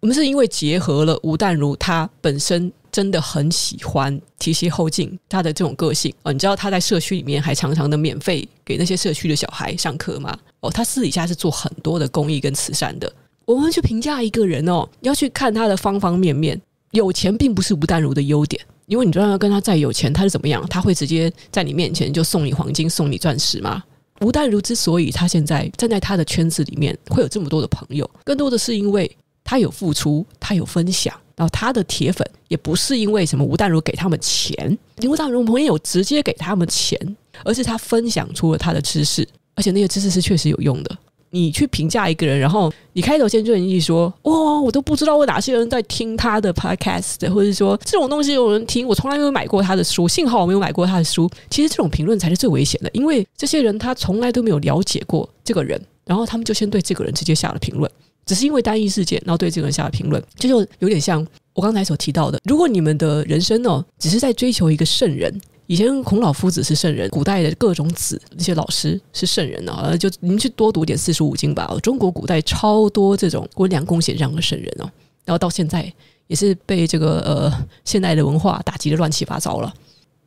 我们是因为结合了吴淡如，他本身真的很喜欢提携后进，他的这种个性哦，你知道他在社区里面还常常的免费给那些社区的小孩上课吗？哦，他私底下是做很多的公益跟慈善的。我们去评价一个人哦，要去看他的方方面面。有钱并不是吴淡如的优点，因为你知道，跟他再有钱，他是怎么样？他会直接在你面前就送你黄金、送你钻石吗？吴淡如之所以他现在站在他的圈子里面会有这么多的朋友，更多的是因为他有付出，他有分享。然后他的铁粉也不是因为什么吴淡如给他们钱，因为吴淡如没有直接给他们钱，而是他分享出了他的知识，而且那些知识是确实有用的。你去评价一个人，然后你开头先就一说，哇、我都不知道我哪些人在听他的 podcast，或者说这种东西有人听，我从来没有买过他的书，幸好我没有买过他的书。其实这种评论才是最危险的，因为这些人他从来都没有了解过这个人，然后他们就先对这个人直接下了评论，只是因为单一事件，然后对这个人下了评论，这就有点像我刚才所提到的，如果你们的人生哦，只是在追求一个圣人。以前孔老夫子是圣人，古代的各种子那些老师是圣人啊，就你们去多读点四书五经吧。中国古代超多这种温良恭俭让的圣人哦，然后到现在也是被这个呃现代的文化打击的乱七八糟了。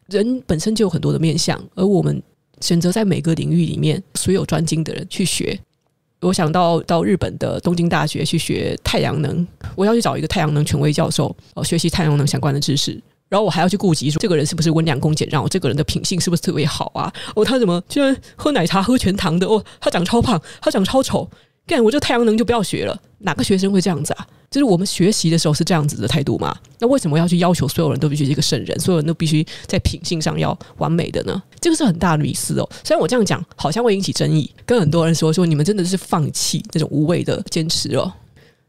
人本身就有很多的面相，而我们选择在每个领域里面所有专精的人去学。我想到到日本的东京大学去学太阳能，我要去找一个太阳能权威教授哦，学习太阳能相关的知识。然后我还要去顾及说，这个人是不是温良恭俭让？这个人的品性是不是特别好啊？哦，他怎么居然喝奶茶喝全糖的？哦，他长超胖，他长超丑。干，我这太阳能就不要学了。哪个学生会这样子啊？就是我们学习的时候是这样子的态度吗？那为什么要去要求所有人都必须是一个圣人，所有人都必须在品性上要完美的呢？这个是很大的迷思哦。虽然我这样讲好像会引起争议，跟很多人说说你们真的是放弃那种无谓的坚持哦。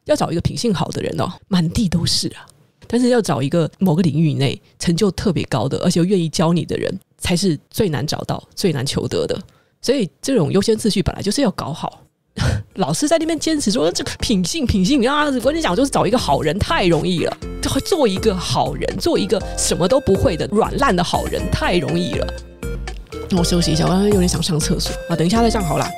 要找一个品性好的人哦，满地都是啊。但是要找一个某个领域内成就特别高的，而且又愿意教你的人，才是最难找到、最难求得的。所以这种优先次序本来就是要搞好。*laughs* 老师在那边坚持说这个品性、品性你啊，我跟你讲，就是找一个好人太容易了。做一个好人，做一个什么都不会的软烂的好人太容易了。那我休息一下，我刚刚有点想上厕所啊，等一下再上好啦。